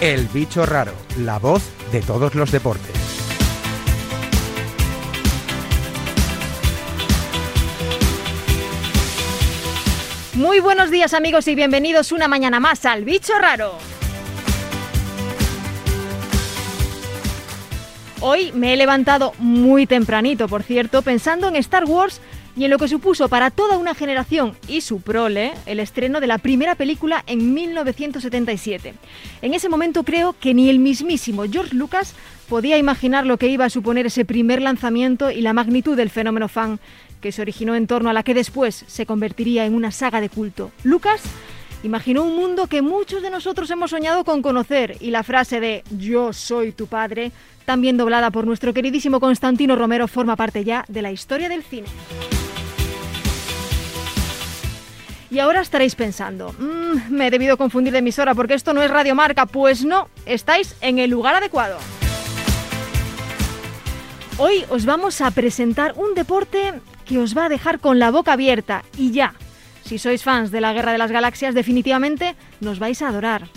El bicho raro, la voz de todos los deportes. Muy buenos días amigos y bienvenidos una mañana más al bicho raro. Hoy me he levantado muy tempranito, por cierto, pensando en Star Wars y en lo que supuso para toda una generación y su prole el estreno de la primera película en 1977. En ese momento creo que ni el mismísimo George Lucas podía imaginar lo que iba a suponer ese primer lanzamiento y la magnitud del fenómeno fan que se originó en torno a la que después se convertiría en una saga de culto. Lucas imaginó un mundo que muchos de nosotros hemos soñado con conocer y la frase de yo soy tu padre, también doblada por nuestro queridísimo Constantino Romero, forma parte ya de la historia del cine. Y ahora estaréis pensando, mmm, me he debido confundir de emisora porque esto no es Radio Marca. Pues no, estáis en el lugar adecuado. Hoy os vamos a presentar un deporte que os va a dejar con la boca abierta y ya. Si sois fans de la Guerra de las Galaxias, definitivamente nos vais a adorar.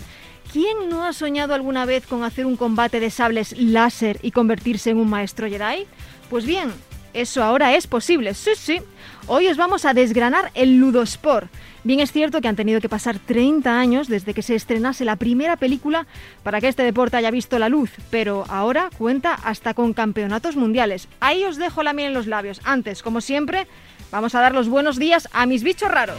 ¿Quién no ha soñado alguna vez con hacer un combate de sables láser y convertirse en un maestro Jedi? Pues bien, eso ahora es posible, sí, sí. Hoy os vamos a desgranar el Ludosport. Bien es cierto que han tenido que pasar 30 años desde que se estrenase la primera película para que este deporte haya visto la luz, pero ahora cuenta hasta con campeonatos mundiales. Ahí os dejo la miel en los labios. Antes, como siempre, vamos a dar los buenos días a mis bichos raros.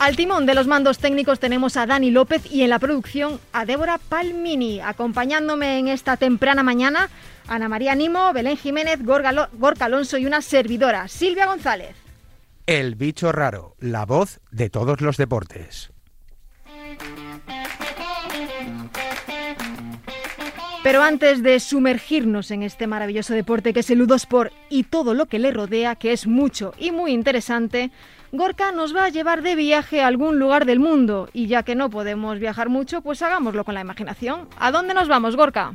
Al timón de los mandos técnicos tenemos a Dani López y en la producción a Débora Palmini, acompañándome en esta temprana mañana Ana María Nimo, Belén Jiménez, Gorka Alonso y una servidora, Silvia González. El bicho raro, la voz de todos los deportes. Pero antes de sumergirnos en este maravilloso deporte que es el Ludosport y todo lo que le rodea, que es mucho y muy interesante, Gorka nos va a llevar de viaje a algún lugar del mundo. Y ya que no podemos viajar mucho, pues hagámoslo con la imaginación. ¿A dónde nos vamos, Gorka?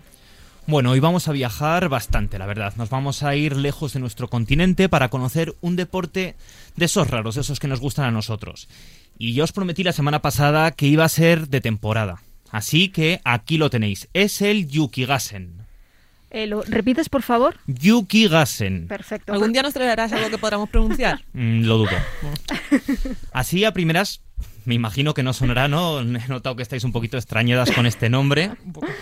Bueno, hoy vamos a viajar bastante, la verdad. Nos vamos a ir lejos de nuestro continente para conocer un deporte de esos raros, de esos que nos gustan a nosotros. Y yo os prometí la semana pasada que iba a ser de temporada. Así que aquí lo tenéis. Es el Yukigassen. Eh, ¿Lo repites, por favor? Yukigassen. Perfecto. ¿Algún día nos traerás algo que podamos pronunciar? Mm, lo dudo. Así a primeras, me imagino que no sonará, ¿no? He notado que estáis un poquito extrañadas con este nombre.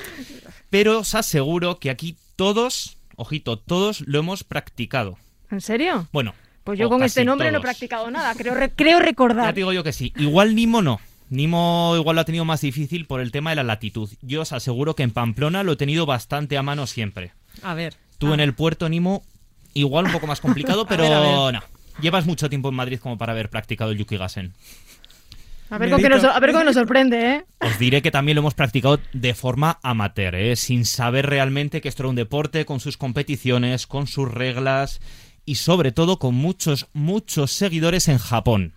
Pero os aseguro que aquí todos, ojito, todos lo hemos practicado. ¿En serio? Bueno. Pues yo con este nombre no he practicado nada, creo, creo recordar. Ya te digo yo que sí. Igual Nimo no. Nimo igual lo ha tenido más difícil por el tema de la latitud. Yo os aseguro que en Pamplona lo he tenido bastante a mano siempre. A ver. Tú en el puerto, Nimo, igual un poco más complicado, pero no. Llevas mucho tiempo en Madrid como para haber practicado el Yukigassen. A ver, con qué nos, a ver nos sorprende, ¿eh? Os diré que también lo hemos practicado de forma amateur, ¿eh? sin saber realmente que esto era un deporte, con sus competiciones, con sus reglas y sobre todo con muchos, muchos seguidores en Japón.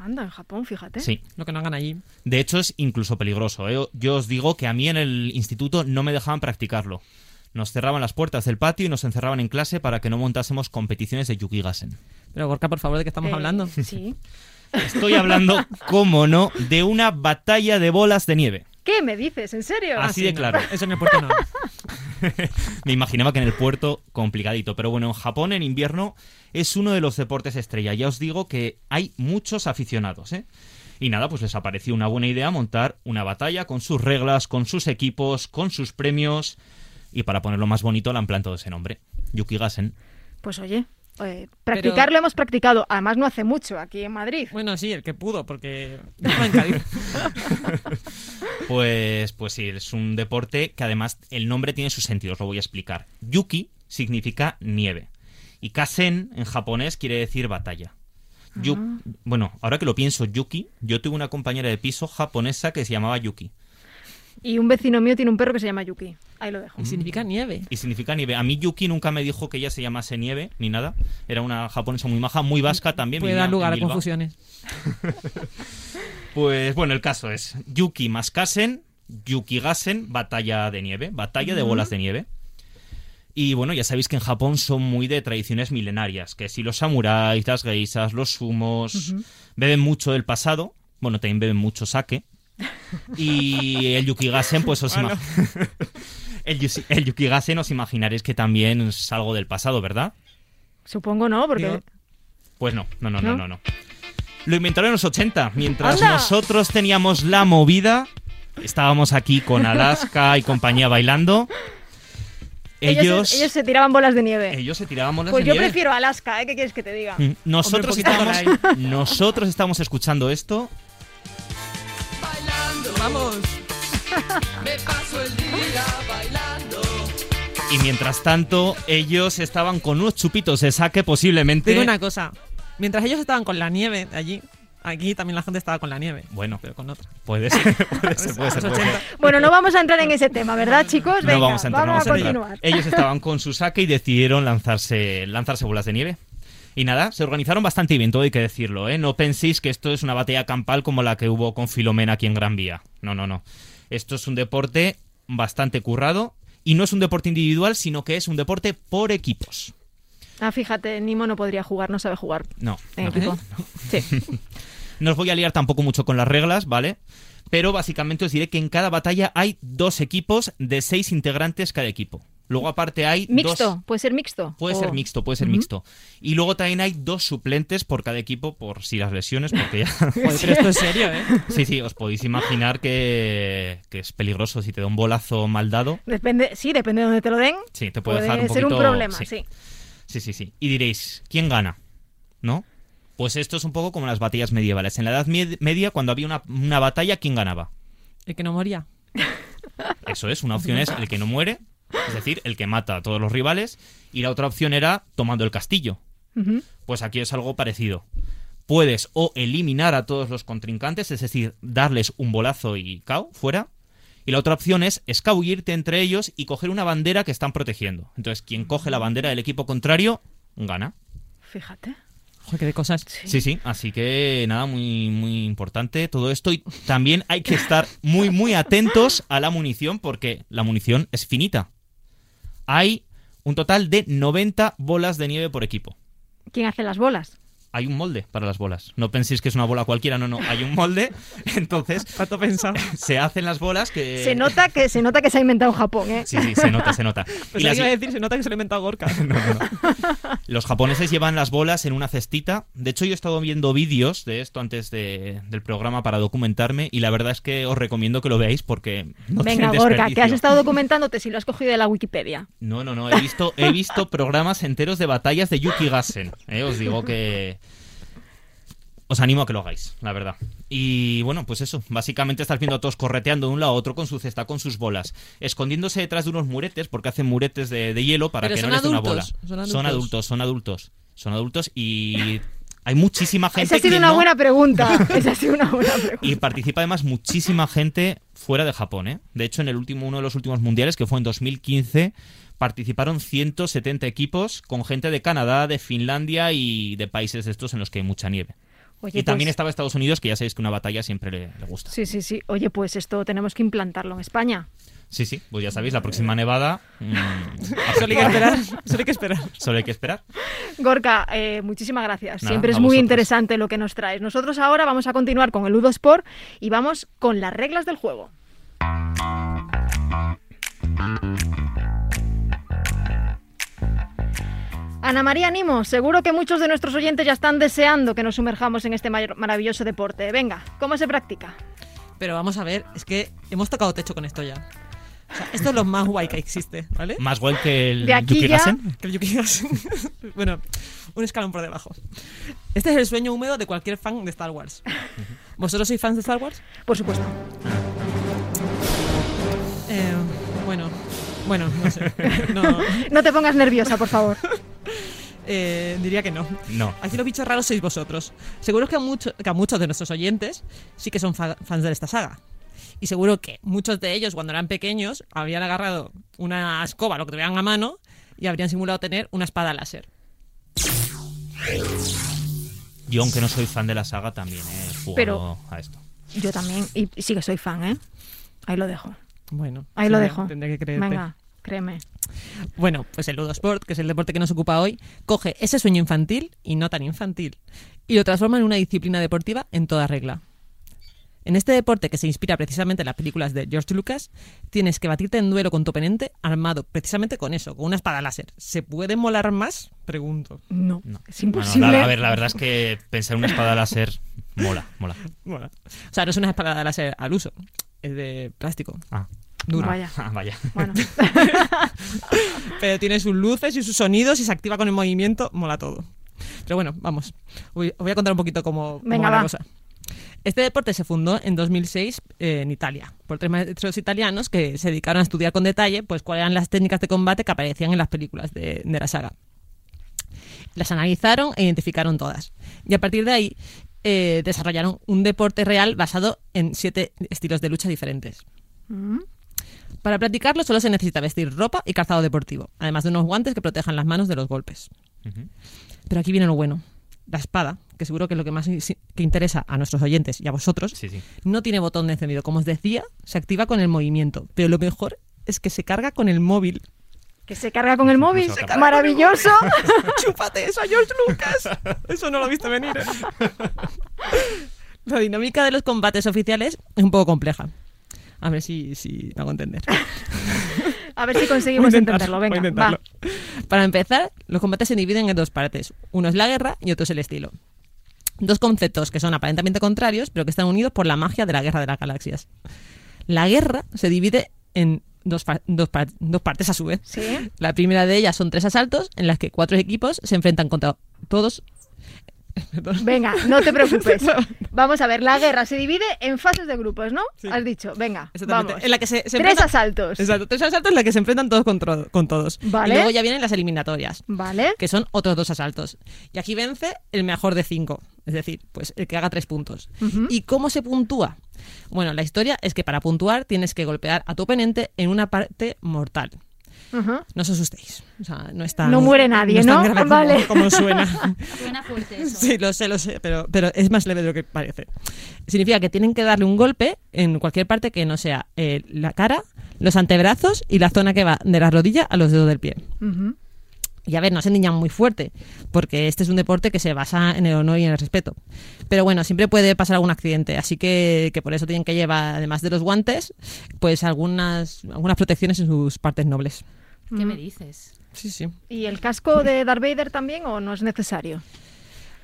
Anda, en Japón, fíjate. Sí. Lo que no hagan allí. De hecho, es incluso peligroso. ¿eh? Yo os digo que a mí en el instituto no me dejaban practicarlo. Nos cerraban las puertas del patio y nos encerraban en clase para que no montásemos competiciones de Yukigassen. Pero Gorka, por favor, ¿de qué estamos Eh, hablando? Sí. Estoy hablando, cómo no, de una batalla de bolas de nieve. ¿Qué me dices? ¿En serio? Así de no. claro. Eso en el puerto no. Me imaginaba que en el puerto complicadito, pero bueno, en Japón en invierno es uno de los deportes estrella. Ya os digo que hay muchos aficionados, ¿eh? Y nada, pues les apareció una buena idea montar una batalla con sus reglas, con sus equipos, con sus premios. Y para ponerlo más bonito le han plantado ese nombre, Yukigassen. Pues oye, eh, practicar lo hemos practicado. Además no hace mucho aquí en Madrid. Bueno, sí, el que pudo, porque. Pues, pues sí, es un deporte que además el nombre tiene su sentido, os lo voy a explicar. Yuki significa nieve y Kasen en japonés quiere decir batalla. Yu- Ah. Bueno, ahora que lo pienso, Yuki, yo tuve una compañera de piso japonesa que se llamaba Yuki. Y un vecino mío tiene un perro que se llama Yuki. Ahí lo dejo. Y significa nieve. Y significa nieve. A mí Yuki nunca me dijo que ella se llamase nieve ni nada. Era una japonesa muy maja, muy vasca también. Puede dar lugar a confusiones. Pues bueno, el caso es Yuki más Kasen, Yukigassen, batalla de nieve, batalla de bolas de nieve. Y bueno, ya sabéis que en Japón son muy de tradiciones milenarias, que si los samuráis, las geisas, los sumos, beben mucho del pasado, bueno, también beben mucho sake. Y el Yukigassen, pues os Bueno. el, el Yukigassen os imaginaréis que también es algo del pasado, ¿verdad? Supongo no, porque... Pues no, no, no, no, ¿No? no. Lo inventaron en los 80. Mientras ¡Anda! nosotros teníamos la movida, estábamos aquí con Alaska y compañía bailando. Ellos, Ellos, ellos se tiraban bolas de nieve. ellos se tiraban bolas pues de yo nieve. prefiero Alaska, ¿eh? ¿Qué quieres que te diga? Mm, Nosotros Hombre, nosotros estamos escuchando esto Vamos. y mientras tanto ellos estaban con unos chupitos de saque posiblemente. Digo una cosa. Mientras ellos estaban con la nieve de allí, aquí también la gente estaba con la nieve. Bueno, Pero con otra. puede ser, puede ser, puede ser, puede ser. 80. Bueno, no vamos a entrar en ese tema, ¿verdad, chicos? Venga, no vamos a entrar, no vamos a entrar. continuar. Ellos estaban con su saque y decidieron lanzarse, lanzarse bolas de nieve. Y nada, se organizaron bastante bien, todo hay que decirlo, ¿eh? No penséis que esto es una batalla campal como la que hubo con Filomena aquí en Gran Vía. No, no, no. Esto es un deporte bastante currado y no es un deporte individual, sino que es un deporte por equipos. Ah, fíjate, Nimo no podría jugar, no sabe jugar No, en no. equipo. Sí. No os voy a liar tampoco mucho con las reglas, ¿vale? Pero básicamente os diré que en cada batalla hay dos equipos de seis integrantes cada equipo. Luego aparte hay Mixto, dos... puede ser mixto. Puede O- ser mixto, puede ser mixto. Y luego también hay dos suplentes por cada equipo por si las lesiones, porque ya... Joder, pero esto es serio, ¿eh? sí, sí, os podéis imaginar que, que es peligroso si te da un bolazo mal dado. Depende, sí, depende de donde te lo den. Sí, te puede, Puede dejar un ser un poquito... problema, sí. sí. Sí, sí, sí. Y diréis, ¿quién gana? ¿No? Pues esto es un poco como las batallas medievales. En la Edad Med- Media, cuando había una, una batalla, ¿quién ganaba? El que no moría. Eso es, una opción es el que no muere, es decir, el que mata a todos los rivales, y la otra opción era tomando el castillo. Pues aquí es algo parecido. Puedes o eliminar a todos los contrincantes, es decir, darles un bolazo y cao, fuera. Y la otra opción es escabullirte entre ellos y coger una bandera que están protegiendo. Entonces, quien coge la bandera del equipo contrario, gana. Fíjate. Joder, qué de cosas. Sí, sí, así que nada, muy, muy importante todo esto. Y también hay que estar muy, muy atentos a la munición porque la munición es finita. Hay un total de 90 bolas de nieve por equipo. ¿Quién hace las bolas? Hay un molde para las bolas. No penséis que es una bola cualquiera, no, no. Hay un molde. Entonces, se hacen las bolas que. Se nota que se nota que se ha inventado en Japón, ¿eh? Sí, sí, se nota, se nota. Pues Y las- iba a decir, se nota que se lo ha inventado Gorka. Los japoneses llevan las bolas en una cestita. De hecho, yo he estado viendo vídeos de esto antes de- del programa para documentarme y la verdad es que os recomiendo que lo veáis porque no Venga, Gorka, que has estado documentándote si lo has cogido de la Wikipedia. No, no, no. He visto, he visto programas enteros de batallas de Yuki Gassen. ¿eh? Os digo que. Os animo a que lo hagáis, la verdad. Y bueno, pues eso. Básicamente estás viendo a todos correteando de un lado a otro con su cesta, con sus bolas. Escondiéndose detrás de unos muretes, porque hacen muretes de, de hielo para Pero que no son les dé una bola. adultos, son Son adultos. son adultos. Son adultos y. Hay muchísima gente Esa ha sido que una no- buena pregunta. Esa ha sido una buena pregunta. y participa además muchísima gente fuera de Japón, ¿eh? De hecho, en el último, uno de los últimos mundiales, que fue en 2015, participaron 170 equipos con gente de Canadá, de Finlandia y de países de estos en los que hay mucha nieve. Oye, y también pues- estaba Estados Unidos, que ya sabéis que una batalla siempre le, le gusta. Sí, sí, sí. Oye, pues esto tenemos que implantarlo en España. Sí, sí, pues ya sabéis, la próxima nevada mm, Solo hay que esperar. Solo hay que esperar. solo hay que esperar. Gorka, eh, muchísimas gracias. Nada, Siempre es muy vosotros. interesante lo que nos traes. Nosotros ahora vamos a continuar con el Ludo Sport y vamos con las reglas del juego. Ana María Nimo, seguro que muchos de nuestros oyentes ya están deseando que nos sumerjamos en este mar- maravilloso deporte. Venga, ¿cómo se practica? Pero vamos a ver, es que hemos tocado techo con esto ya. O sea, esto es lo más guay que existe, ¿vale? Más guay que el De aquí Yuki ya-. Que el bueno, un escalón por debajo. Este es el sueño húmedo de cualquier fan de Star Wars. ¿Vosotros sois fans de Star Wars? Por supuesto. Eh, bueno, bueno, no sé. No, No te pongas nerviosa, por favor. eh, diría que no. No. Aquí los bichos raros sois vosotros. Seguro que a, mucho- que a muchos de nuestros oyentes sí que son fa- fans de esta saga. Y seguro que muchos de ellos, cuando eran pequeños, habrían agarrado una escoba, lo que tuvieran a mano, y habrían simulado tener una espada láser. Yo, aunque no soy fan de la saga, también he jugado Pero- a esto. Yo también, y sí que soy fan, ¿eh? Ahí lo dejo. Bueno, Ahí lo tendré- dejo. Tendré que creerte. Venga, créeme. Bueno, pues el Ludo Sport, que es el deporte que nos ocupa hoy, coge ese sueño infantil y no tan infantil y lo transforma en una disciplina deportiva en toda regla. En este deporte que se inspira precisamente en las películas de George Lucas, tienes que batirte en duelo con tu oponente armado precisamente con eso, con una espada láser. ¿Se puede molar más? Pregunto. No, No. es Bueno, imposible. la- a ver, la verdad es que pensar en una espada láser mola, mola. Bueno, o sea, no es una espada láser al uso, es de plástico, Ah, duro. Vaya. ah, vaya. Bueno, Pero tiene sus luces y sus sonidos y se activa con el movimiento, mola todo. Pero bueno, vamos. Voy- Os voy a contar un poquito cómo, cómo Venga, va la cosa. Este deporte se fundó en 2006 eh, en Italia por tres maestros italianos que se dedicaron a estudiar con detalle pues cuáles eran las técnicas de combate que aparecían en las películas de, de la saga. Las analizaron e identificaron todas. Y a partir de ahí eh, desarrollaron un deporte real basado en siete estilos de lucha diferentes. Mm. Para practicarlo solo se necesita vestir ropa y calzado deportivo, además de unos guantes que protejan las manos de los golpes. Pero aquí viene lo bueno. La espada, que seguro que es lo que más que interesa a nuestros oyentes y a vosotros, Sí, sí. no tiene botón de encendido. Como os decía, se activa con el movimiento. Pero lo mejor es que se carga con el móvil. que se carga con el móvil. Se carga Maravilloso. ¡Chúpate eso, George Lucas! Eso no lo he visto venir. ¿eh? La dinámica de los combates oficiales es un poco compleja. A ver si, si me hago entender. A ver si conseguimos entenderlo. Venga, va. Para empezar, los combates se dividen en dos partes. Uno es la guerra y otro es el estilo. Dos conceptos que son aparentemente contrarios, pero que están unidos por la magia de la guerra de las galaxias. La guerra se divide en dos, dos dos partes a su vez. Sí. La primera de ellas son tres asaltos en las que cuatro equipos se enfrentan contra todos. Perdón. Venga, no te preocupes. Vamos a ver, la guerra se divide en fases de grupos, ¿no? Sí. Has dicho, venga, Exactamente. vamos. En la que se, se Tres enfrentan- asaltos. Exacto, tres asaltos en la que se enfrentan todos contra- con todos. Vale. Y luego ya vienen las eliminatorias. Vale. que son otros dos asaltos. Y aquí vence el mejor de cinco, es decir, pues el que haga tres puntos. ¿Y cómo se puntúa? Bueno, la historia es que para puntuar tienes que golpear a tu oponente en una parte mortal. No os asustéis. O sea, no está. No muere nadie, es tan ¿no? como- Vale. como suena. Suena fuerte eso. Sí, lo sé, lo sé, pero, pero es más leve de lo que parece. Significa que tienen que darle un golpe en cualquier parte que no sea eh, la cara, los antebrazos y la zona que va de la rodilla a los dedos del pie. Y a ver, no se niñan muy fuerte, porque este es un deporte que se basa en el honor y en el respeto. Pero bueno, siempre puede pasar algún accidente, así que, que por eso tienen que llevar, además de los guantes, pues algunas, algunas protecciones en sus partes nobles. ¿Qué me dices? Sí, sí. ¿Y el casco de Darth Vader también o no es necesario?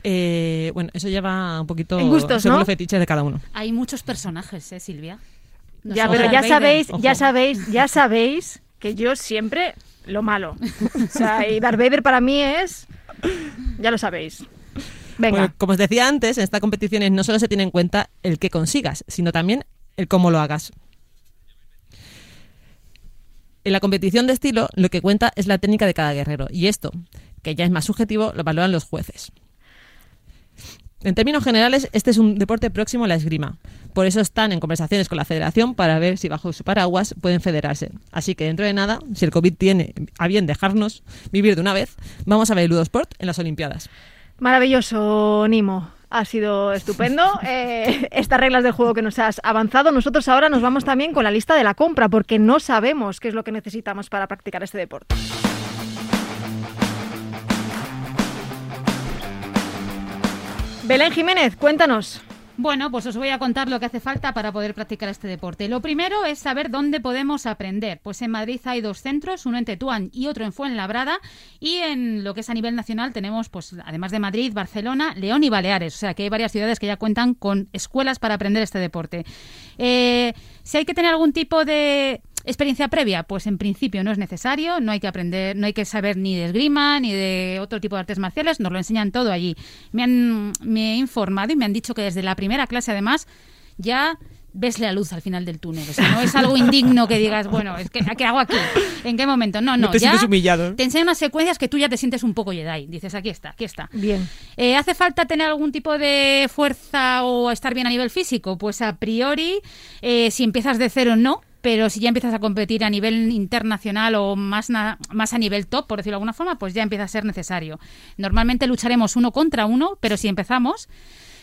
Eh, bueno, eso lleva un poquito En gustos, según ¿no? los fetiches de cada uno. Hay muchos personajes, ¿eh, Silvia? No ya, pero ya Vader. sabéis, ya sabéis, ya sabéis que yo siempre lo malo. O sea, y Darth Vader para mí es... Ya lo sabéis. Venga. Bueno, como os decía antes, en estas competiciones no solo se tiene en cuenta el que consigas, sino también el cómo lo hagas. En la competición de estilo, lo que cuenta es la técnica de cada guerrero, y esto, que ya es más subjetivo, lo valoran los jueces. En términos generales, este es un deporte próximo a la esgrima. Por eso están en conversaciones con la federación para ver si bajo su paraguas pueden federarse. Así que dentro de nada, si el COVID tiene a bien dejarnos vivir de una vez, vamos a ver el Ludosport en las Olimpiadas. Maravilloso, Nimo. Ha sido estupendo. Eh, estas reglas del juego que nos has avanzado. Nosotros ahora nos vamos también con la lista de la compra porque no sabemos qué es lo que necesitamos para practicar este deporte. Belén Jiménez, cuéntanos. Bueno, pues os voy a contar lo que hace falta para poder practicar este deporte. Lo primero es saber dónde podemos aprender. Pues en Madrid hay dos centros, uno en Tetuán y otro en Fuenlabrada. Y en lo que es a nivel nacional tenemos, pues además de Madrid, Barcelona, León y Baleares. O sea que hay varias ciudades que ya cuentan con escuelas para aprender este deporte. Eh, si hay que tener algún tipo de experiencia previa, pues en principio no es necesario, no hay que aprender, no hay que saber ni de esgrima ni de otro tipo de artes marciales, nos lo enseñan todo allí. Me han me he informado y me han dicho que desde la primera clase además ya ves la luz al final del túnel. O sea, no es algo indigno que digas, bueno, es que ¿qué hago aquí? ¿En qué momento? No, no, te ya sientes humillado. te enseñan unas secuencias que tú ya te sientes un poco Jedi. Dices, aquí está, aquí está. Bien. Eh, ¿Hace falta tener algún tipo de fuerza o estar bien a nivel físico? Pues a priori, eh, si empiezas de cero, no. Pero si ya empiezas a competir a nivel internacional o más, más a nivel top, por decirlo de alguna forma, pues ya empieza a ser necesario. Normalmente lucharemos uno contra uno, pero si empezamos,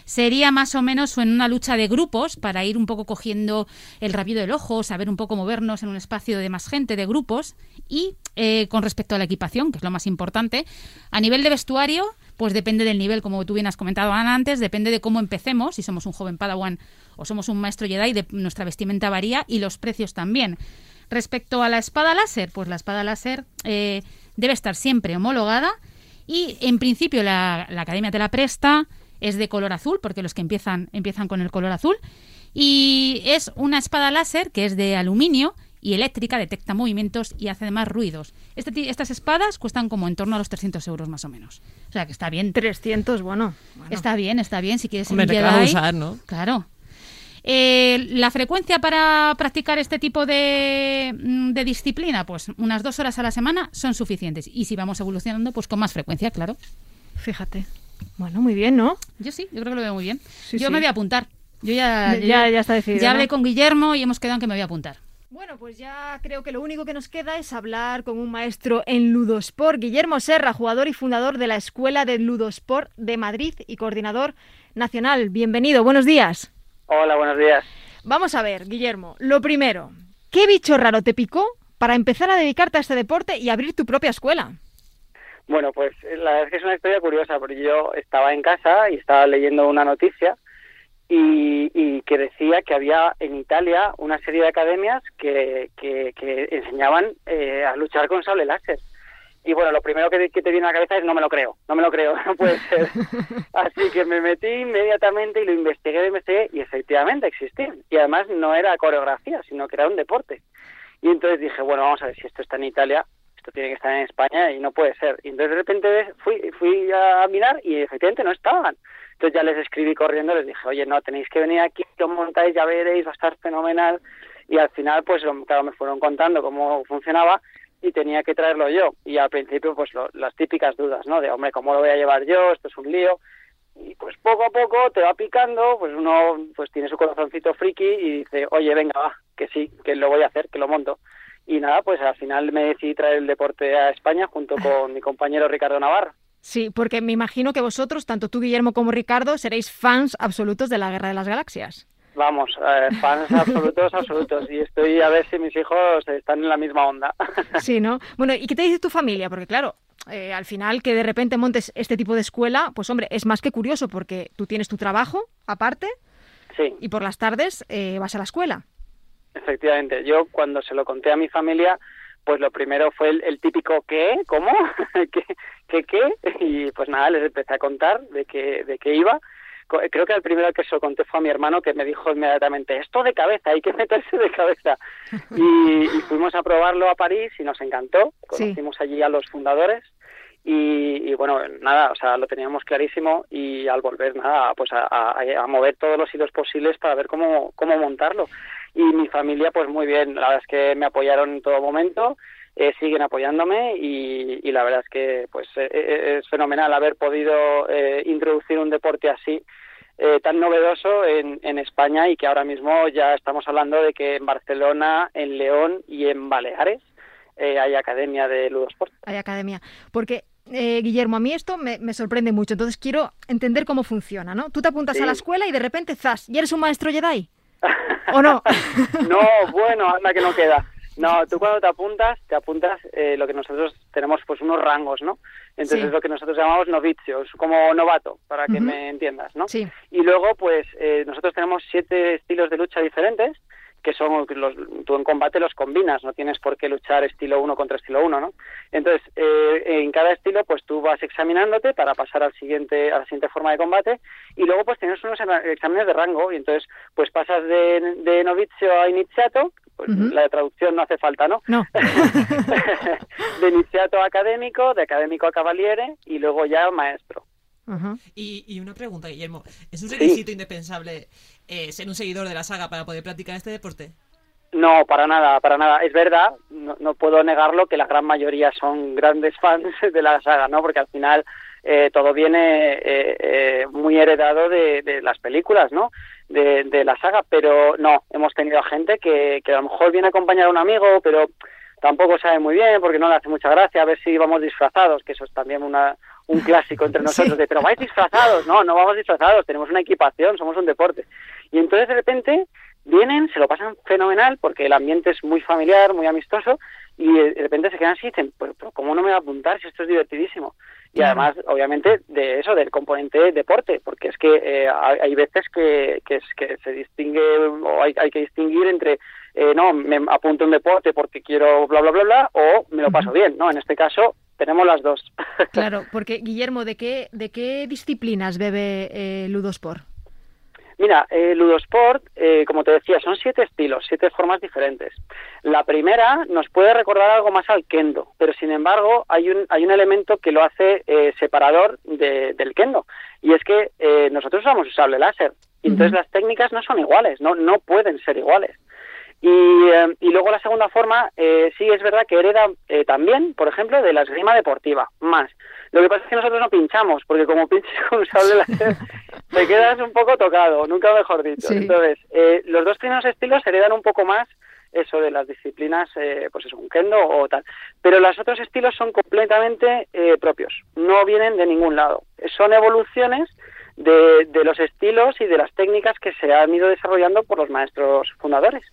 sería más o menos en una lucha de grupos para ir un poco cogiendo el rabido del ojo, saber un poco movernos en un espacio de más gente, de grupos. Y eh, con respecto a la equipación, que es lo más importante, a nivel de vestuario, pues depende del nivel, como tú bien has comentado antes, depende de cómo empecemos, si somos un joven Padawan o somos un maestro Jedi, de, nuestra vestimenta varía y los precios también. Respecto a la espada láser, pues la espada láser eh, debe estar siempre homologada y en principio la, la, academia te la presta, es de color azul, porque los que empiezan empiezan con el color azul, y es una espada láser que es de aluminio y eléctrica, detecta movimientos y hace además ruidos. Este, estas espadas cuestan como en torno a los 300 euros más o menos. O sea que está bien. 300, bueno. bueno. Está bien, está bien. Si quieres Hombre, te Jedi, usar, ¿no? Claro. Eh, la frecuencia para practicar este tipo de, mm, de, disciplina, pues unas dos horas a la semana son suficientes. Y si vamos evolucionando, pues con más frecuencia, claro. Fíjate. Bueno, muy bien, ¿no? Yo sí, yo creo que lo veo muy bien. Sí, yo sí. me voy a apuntar. Yo ya, Ya, ya está decidido. ya ¿no? hablé con Guillermo y hemos quedado en que me voy a apuntar. Bueno, pues ya creo que lo único que nos queda es hablar con un maestro en Ludosport, Guillermo Serra, jugador y fundador de la Escuela de Ludosport de Madrid y coordinador nacional. Bienvenido, buenos días. Hola, buenos días. Vamos a ver, Guillermo, lo primero, ¿qué bicho raro te picó para empezar a dedicarte a este deporte y abrir tu propia escuela? Bueno, pues la verdad es que es una historia curiosa, porque yo estaba en casa y estaba leyendo una noticia y, y que decía que había en Italia una serie de academias que, que, que enseñaban eh, a luchar con sable láser. Y bueno, lo primero que, que, te viene a la cabeza es no me lo creo, no me lo creo, no puede ser. Así que me metí inmediatamente y lo investigué, lo investigué y efectivamente existían. Y además no era coreografía, sino que era un deporte. Y entonces dije, bueno, vamos a ver si esto está en Italia, esto tiene que estar en España y no puede ser. Y entonces de repente fui, fui a mirar y efectivamente no estaban. Entonces ya les escribí corriendo, les dije, oye, no, tenéis que venir aquí, que os montáis, ya veréis, va a estar fenomenal. Y al final, pues claro, me fueron contando cómo funcionaba y tenía que traerlo yo. Y al principio, pues lo, las típicas dudas, ¿no? De, hombre, ¿cómo lo voy a llevar yo? Esto es un lío. Y pues poco a poco te va picando, pues uno pues tiene su corazoncito friki y dice, oye, venga, va, que sí, que lo voy a hacer, que lo monto. Y nada, pues al final me decidí traer el deporte a España junto con mi compañero Ricardo Navarro. Sí, porque me imagino que vosotros, tanto tú, Guillermo, como Ricardo, seréis fans absolutos de la Guerra de las Galaxias. Vamos, eh, fans absolutos, absolutos. Y estoy a ver si mis hijos están en la misma onda. Sí, ¿no? Bueno, ¿y qué te dice tu familia? Porque claro, eh, al final que de repente montes este tipo de escuela, pues hombre, es más que curioso porque tú tienes tu trabajo aparte sí. y por las tardes eh, vas a la escuela. Efectivamente, yo cuando se lo conté a mi familia, pues lo primero fue el, el típico ¿qué? ¿Cómo? ¿Qué, ¿Qué qué? Y pues nada, les empecé a contar de qué, de qué iba. Creo que el primero que se lo conté fue a mi hermano que me dijo inmediatamente, esto de cabeza, hay que meterse de cabeza. Y, y fuimos a probarlo a París y nos encantó. Conocimos sí. allí a los fundadores y, y, bueno, nada, o sea, lo teníamos clarísimo y al volver, nada, pues a, a, a mover todos los hilos posibles para ver cómo, cómo montarlo. Y mi familia, pues muy bien, la verdad es que me apoyaron en todo momento, eh, siguen apoyándome y, y, la verdad es que pues eh, es fenomenal haber podido eh, introducir un deporte así eh, tan novedoso en, en, España y que ahora mismo ya estamos hablando de que en Barcelona, en León y en Baleares eh, hay academia de Ludosport. Hay academia, porque eh, Guillermo, a mí esto me, me, sorprende mucho, entonces quiero entender cómo funciona, ¿no? Tú te apuntas sí. a la escuela y de repente, ¡zas! ¿Y eres un maestro Jedi? ¿O no? no, bueno, anda que no queda. No, tú cuando te apuntas, te apuntas eh, lo que nosotros tenemos, pues unos rangos, ¿no? Entonces Sí. es lo que nosotros llamamos novicio, es como novato, para que me entiendas, ¿no? Sí. Y luego, pues eh, nosotros tenemos siete estilos de lucha diferentes, que son los, tú en combate los combinas, no tienes por qué luchar estilo 1 contra estilo 1, ¿no? Entonces, eh, en cada estilo, pues tú vas examinándote para pasar al siguiente, a la siguiente forma de combate, y luego pues tienes unos exámenes de rango, y entonces pues pasas de, de novicio a iniciato, pues Ujú. la traducción no hace falta, ¿no? No. de iniciato a académico, de académico a cavaliere, y luego ya maestro. Y, y una pregunta, Guillermo. ¿Es un Sí. requisito indispensable eh, ser un seguidor de la saga para poder practicar este deporte? No, para nada, para nada. Es verdad, no, no puedo negarlo que la gran mayoría son grandes fans de la saga, ¿no? Porque al final eh, todo viene eh, eh, muy heredado de, de las películas, ¿no? De, de la saga, pero no, hemos tenido gente que, que a lo mejor viene a acompañar a un amigo, pero tampoco sabe muy bien porque no le hace mucha gracia a ver si vamos disfrazados, que eso es también una, un clásico entre nosotros de, pero vais disfrazados. No, no vamos disfrazados, tenemos una equipación, somos un deporte. Y entonces de repente vienen, se lo pasan fenomenal porque el ambiente es muy familiar, muy amistoso y de repente se quedan así y dicen, pero, ¿cómo no me va a apuntar si esto es divertidísimo? Y además, obviamente, de eso, del componente deporte, porque es que eh, hay veces que, que, que se distingue o hay, hay que distinguir entre eh, no, me apunto un deporte porque quiero bla, bla, bla, bla, o me lo paso bien, ¿no? En este caso tenemos las dos. Claro, porque Guillermo, ¿de qué, de qué disciplinas bebe eh, Ludosport? Mira, eh, Ludosport, eh, como te decía, son siete estilos, siete formas diferentes. La primera nos puede recordar algo más al kendo, pero sin embargo hay un, hay un elemento que lo hace eh, separador del kendo, y es que eh, nosotros usamos un sable láser, y entonces las técnicas no son iguales, no, no pueden ser iguales. Y, eh, y, luego la segunda forma, eh, sí es verdad que hereda eh, también, por ejemplo, de la esgrima deportiva, más. Lo que pasa es que nosotros no pinchamos, porque como pinches con un sable láser, te quedas un poco tocado, nunca mejor dicho. Sí. Entonces, eh, los dos primeros estilos heredan un poco más eso de las disciplinas, eh, pues eso, un kendo o tal. Pero los otros estilos son completamente eh, propios, no vienen de ningún lado. Son evoluciones de, de los estilos y de las técnicas que se han ido desarrollando por los maestros fundadores.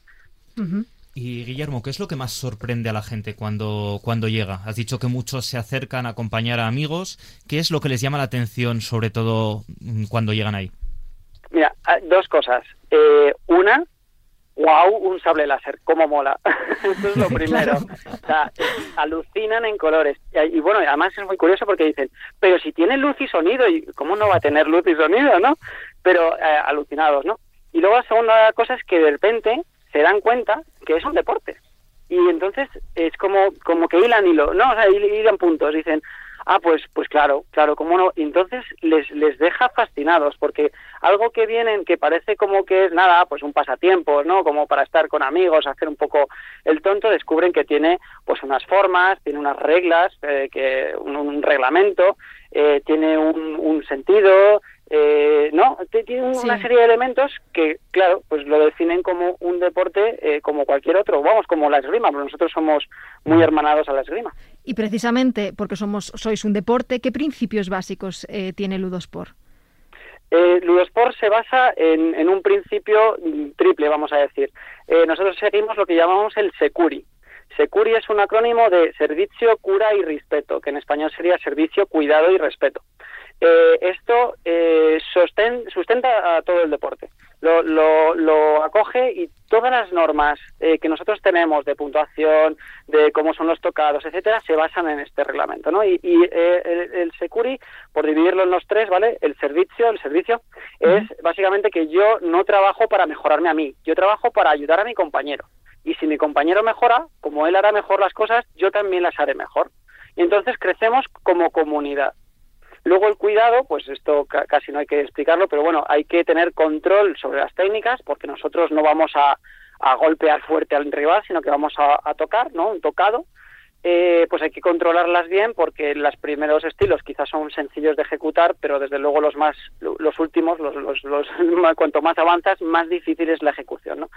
Y Guillermo, ¿qué es lo que más sorprende a la gente cuando, cuando llega? Has dicho que muchos se acercan a acompañar a amigos. ¿Qué es lo que les llama la atención, sobre todo mm, cuando llegan ahí? Mira, ah, dos cosas. Eh, una, wow, un sable láser, cómo mola. Eso es lo primero. O sea, alucinan en colores. Y, y, bueno, además es muy curioso porque dicen, pero si tiene luz y sonido, ¿y cómo no va a tener luz y sonido, no? Pero eh, alucinados, ¿no? Y luego la segunda cosa es que de repente se dan cuenta que es un deporte. Y entonces es como, como que hilan hilo, no, o sea, hilan puntos, dicen, ah, pues, pues claro, claro, cómo no. Y entonces les, les deja fascinados, porque algo que vienen, que parece como que es nada, pues un pasatiempo, ¿no? Como para estar con amigos, hacer un poco el tonto, descubren que tiene pues unas formas, tiene unas reglas, eh, que un, un reglamento, eh, tiene un, un sentido, eh, no, tiene una serie de elementos que, claro, pues lo definen como un deporte eh, como cualquier otro, vamos, como la esgrima, porque nosotros somos muy hermanados a la esgrima. Y precisamente porque somos, sois un deporte, ¿qué principios básicos eh, tiene Ludosport? Eh, Ludosport se basa en, en un principio triple, vamos a decir. Eh, nosotros seguimos lo que llamamos el SECURI. SECURI es un acrónimo de Servicio, Cura y Respeto, que en español sería Servicio, Cuidado y Respeto. Eh, esto eh, sosten- sustenta a todo el deporte, lo, lo, lo acoge y todas las normas eh, que nosotros tenemos de puntuación, de cómo son los tocados, etcétera, se basan en este reglamento, ¿no? Y, y, eh, el, el Securi, por dividirlo en los tres, ¿vale? El servicio, el servicio es básicamente que yo no trabajo para mejorarme a mí, yo trabajo para ayudar a mi compañero. Y si mi compañero mejora, como él hará mejor las cosas, yo también las haré mejor. Y entonces crecemos como comunidad. Luego el cuidado, pues esto ca- casi no hay que explicarlo, pero bueno, hay que tener control sobre las técnicas porque nosotros no vamos a, a golpear fuerte al rival, sino que vamos a, a tocar, ¿no? Un tocado. Eh, pues hay que controlarlas bien porque los primeros estilos quizás son sencillos de ejecutar, pero desde luego los más, los últimos, los, los, los cuanto más avanzas, más difícil es la ejecución, ¿no?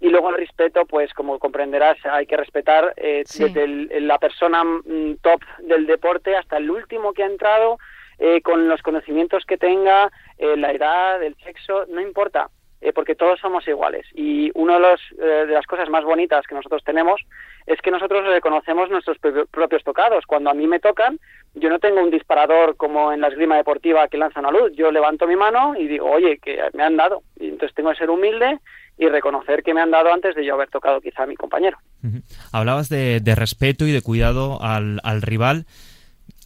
Y luego el respeto, pues como comprenderás, hay que respetar eh, Sí. desde el- la persona mm, top del deporte hasta el último que ha entrado, eh, con los conocimientos que tenga, eh, la edad, el sexo, no importa, eh, porque todos somos iguales. Y una de, eh, de las cosas más bonitas que nosotros tenemos es que nosotros reconocemos nuestros pro- propios tocados. Cuando a mí me tocan, yo no tengo un disparador como en la esgrima deportiva que lanza una luz. Yo levanto mi mano y digo, oye, que me han dado. Y entonces tengo que ser humilde y reconocer que me han dado antes de yo haber tocado quizá a mi compañero. Hablabas de, de respeto y de cuidado al rival.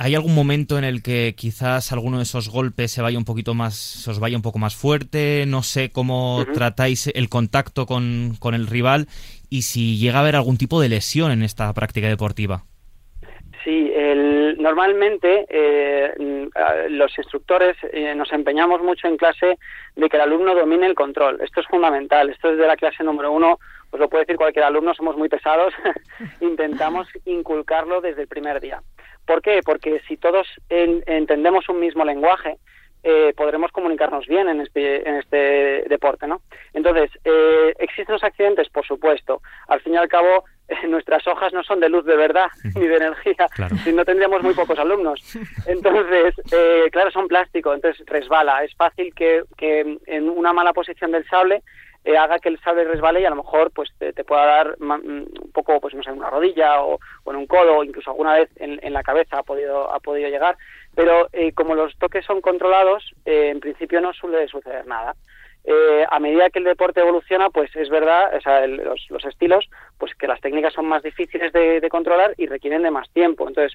¿Hay algún momento en el que quizás alguno de esos golpes se vaya un poquito más, se os vaya un poco más fuerte? No sé cómo tratáis el contacto con, con el rival y si llega a haber algún tipo de lesión en esta práctica deportiva. Sí, el- normalmente eh, los instructores eh, nos empeñamos mucho en clase de que el alumno domine el control. Esto es fundamental. Esto es de la clase número uno. Pues lo puede decir cualquier alumno, somos muy pesados. Intentamos inculcarlo desde el primer día. ¿Por qué? Porque si todos en- entendemos un mismo lenguaje, eh, podremos comunicarnos bien en este, en este deporte, ¿no? Entonces, eh, ¿existen los accidentes? Por supuesto. Al fin y al cabo, nuestras hojas no son de luz de verdad ni de energía, Claro. si no tendríamos muy pocos alumnos. Entonces, eh, claro, son plástico, entonces resbala. Es fácil que, que en una mala posición del sable eh, haga que el sable resbale y a lo mejor pues te, pueda dar mm, un poco, pues no sé, en una rodilla o, o en un codo, o incluso alguna vez en, en la cabeza ha podido, ha podido llegar. Pero eh, como los toques son controlados, eh, en principio no suele suceder nada eh, a medida que el deporte evoluciona, pues es verdad, o el- los, los estilos, pues que las técnicas son más difíciles de, de controlar y requieren de más tiempo. Entonces,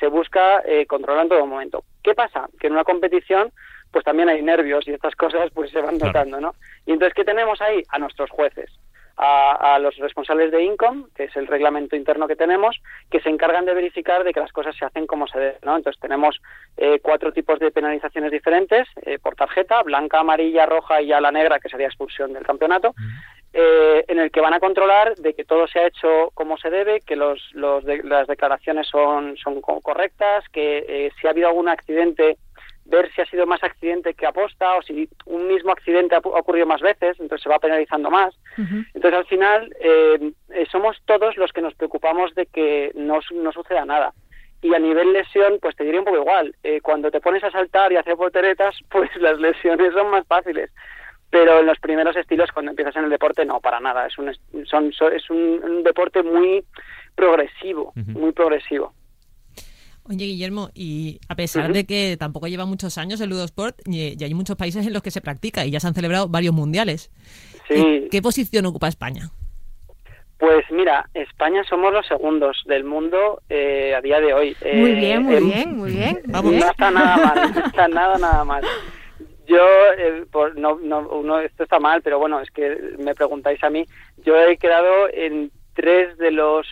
se busca controlar en todo momento. ¿Qué pasa? Que en una competición, pues también hay nervios y estas cosas pues se van Claro. notando, ¿no? Y entonces, ¿qué tenemos ahí? A nuestros jueces. A, a los responsables de INCOM, que es el reglamento interno que tenemos, que se encargan de verificar de que las cosas se hacen como se debe, ¿no? Entonces tenemos eh, cuatro tipos de penalizaciones diferentes eh, por tarjeta, blanca, amarilla, roja y ya la negra, que sería expulsión del campeonato, eh, en el que van a controlar de que todo se ha hecho como se debe, que los, los de- las declaraciones son, son co- correctas, que eh, si ha habido algún accidente, ver si ha sido más accidente que aposta o si un mismo accidente ha ocurrido más veces, entonces se va penalizando más. Entonces, al final, eh, somos todos los que nos preocupamos de que no, no suceda nada. Y a nivel lesión, pues te diría un poco igual. Eh, cuando te pones a saltar y a hacer volteretas, pues las lesiones son más fáciles. Pero en los primeros estilos, cuando empiezas en el deporte, no, para nada. Es un, es- son, so- es un, un deporte muy progresivo, muy progresivo. Oye, Guillermo, y a pesar de que tampoco lleva muchos años el Ludosport, y, y hay muchos países en los que se practica y ya se han celebrado varios mundiales. Sí. Eh, ¿Qué posición ocupa España? Pues mira, España somos los segundos del mundo eh, a día de hoy. Muy Eh, bien, muy em- bien, muy bien. muy Vamos. bien. No está nada mal, no está nada, nada mal. Yo, eh, por- no, no, uno, esto está mal, pero bueno, es que me preguntáis a mí. Yo he quedado en tres de los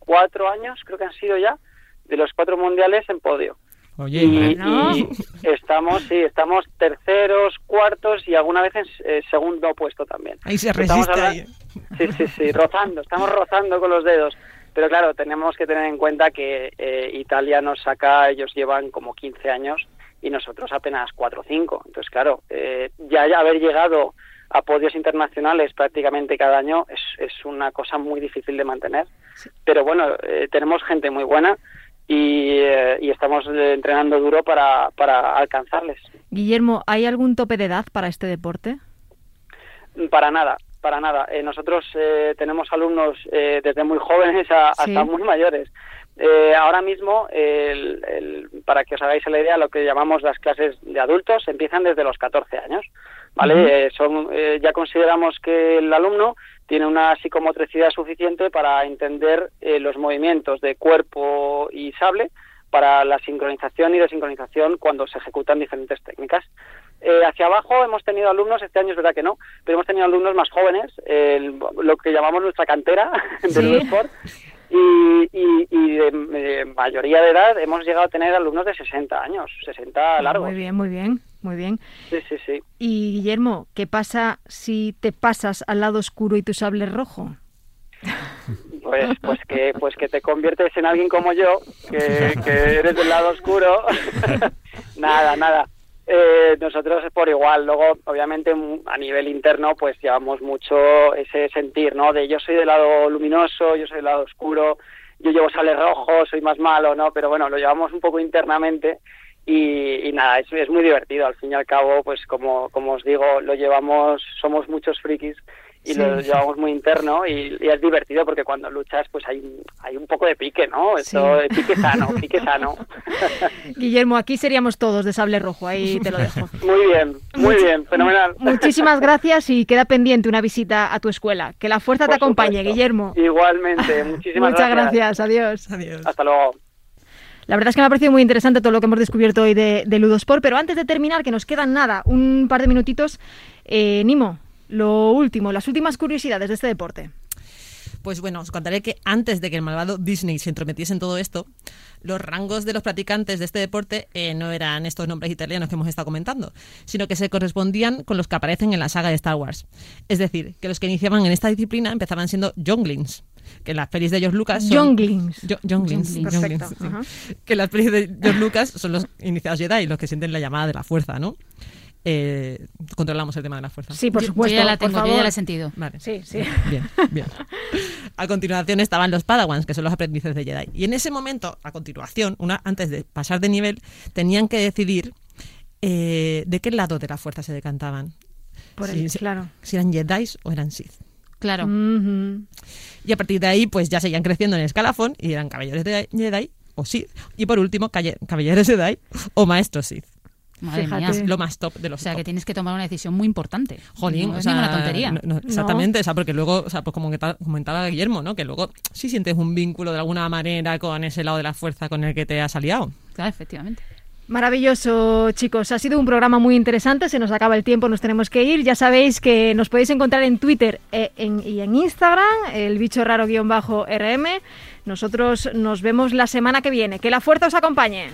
cuatro años, creo que han sido ya, de los cuatro mundiales en podio. Oye, Y, Bueno. y estamos, sí, estamos terceros, cuartos y alguna vez en eh, segundo puesto también. ahí se resiste. habla- ahí. Sí, sí, sí, rozando, estamos rozando con los dedos. Pero claro, tenemos que tener en cuenta que eh, Italia nos saca, ellos llevan como 15 años y nosotros apenas 4 o 5. Entonces, claro, eh, ya haber llegado a podios internacionales prácticamente cada año es, es una cosa muy difícil de mantener. Pero bueno, eh, tenemos gente muy buena y, eh, y estamos eh, entrenando duro para, para alcanzarles. Guillermo, ¿hay algún tope de edad para este deporte? Para nada, para nada. Eh, nosotros eh, tenemos alumnos eh, desde muy jóvenes a- Sí. hasta muy mayores. Eh, ahora mismo, el- el- para que os hagáis la idea, lo que llamamos las clases de adultos empiezan desde los 14 años. ¿Vale? Eh, son, eh, ya consideramos que el alumno tiene una psicomotricidad suficiente para entender eh, los movimientos de cuerpo y sable para la sincronización y desincronización cuando se ejecutan diferentes técnicas. Eh, hacia abajo hemos tenido alumnos, este año es verdad que no, pero hemos tenido alumnos más jóvenes, lo que llamamos nuestra cantera del Sí. sport, y, y, y de, de mayoría de edad hemos llegado a tener alumnos de 60 años, 60 largos. Muy bien, muy bien, muy bien. Sí, sí, sí. Y Guillermo, ¿qué pasa si te pasas al lado oscuro y tu sable es rojo? Pues, pues que, pues que te conviertes en alguien como yo, que, que eres del lado oscuro. nada, nada. Eh, nosotros es por igual. Luego, obviamente, a nivel interno, pues llevamos mucho ese sentir, ¿no? De yo soy del lado luminoso, yo soy del lado oscuro, yo llevo sale rojo, soy más malo, ¿no? Pero bueno, lo llevamos un poco internamente y, y nada, es, es muy divertido. Al fin y al cabo, pues como, como os digo, lo llevamos, somos muchos frikis y Sí. lo llevamos muy interno y, y es divertido porque cuando luchas pues hay, un- hay un poco de pique, ¿no? Esto, Sí. pique sano, pique sano. Guillermo, aquí seríamos todos de sable rojo, ahí te lo dejo. muy bien, muy Muchi- bien, fenomenal. Muchísimas gracias y queda pendiente una visita a tu escuela. Que la fuerza te acompañe, supuesto. Guillermo. Igualmente, muchísimas Muchas gracias, adiós. Adiós. Hasta luego. La verdad es que me ha parecido muy interesante todo lo que hemos descubierto hoy de, de Ludosport, pero antes de terminar, que nos quedan nada, un par de minutitos, eh, Nimo, lo último, las últimas curiosidades de este deporte. Pues bueno, os contaré que antes de que el malvado Disney se entrometiese en todo esto, los rangos de los practicantes de este deporte eh, no eran estos nombres italianos que hemos estado comentando, sino que se correspondían con los que aparecen en la saga de Star Wars. Es decir, que los que iniciaban en esta disciplina empezaban siendo younglings, que las pelis de George Lucas son... Sí. Que las pelis de George Lucas son los iniciados Jedi, los que sienten la llamada de la fuerza, ¿no? eh, controlamos el tema de la fuerza. Sí, por supuesto. Yo ya la por tengo, yo favor. ya la he sentido. Vale. Sí, sí. Bien, bien. A continuación estaban los Padawans, que son los aprendices de Jedi. Y en ese momento, a continuación, una, antes de pasar de nivel, tenían que decidir eh, de qué lado de la fuerza se decantaban. Por el- claro. Si eran Jedi o eran Sith. Claro. Ujú. Y a partir de ahí, pues ya seguían creciendo en el escalafón y eran caballeros de Jedi o Sith. Y por último, caballeros Jedi o maestros Sith. Madre Fíjate. mía. Sí. Lo más top de O los sea, top. que tienes que tomar una decisión muy importante. Jolín, no o es sea, ninguna tontería. no- no, exactamente, o sea, porque luego, o sea, pues como que ta- comentaba Guillermo, ¿no? Que luego sí sientes un vínculo de alguna manera con ese lado de la fuerza con el que te has aliado. Claro, efectivamente. Maravilloso, chicos. Ha sido un programa muy interesante. Se nos acaba el tiempo, nos tenemos que ir. Ya sabéis que nos podéis encontrar en Twitter en- y en Instagram, el bicho raro-rm. Nosotros nos vemos la semana que viene. Que la fuerza os acompañe.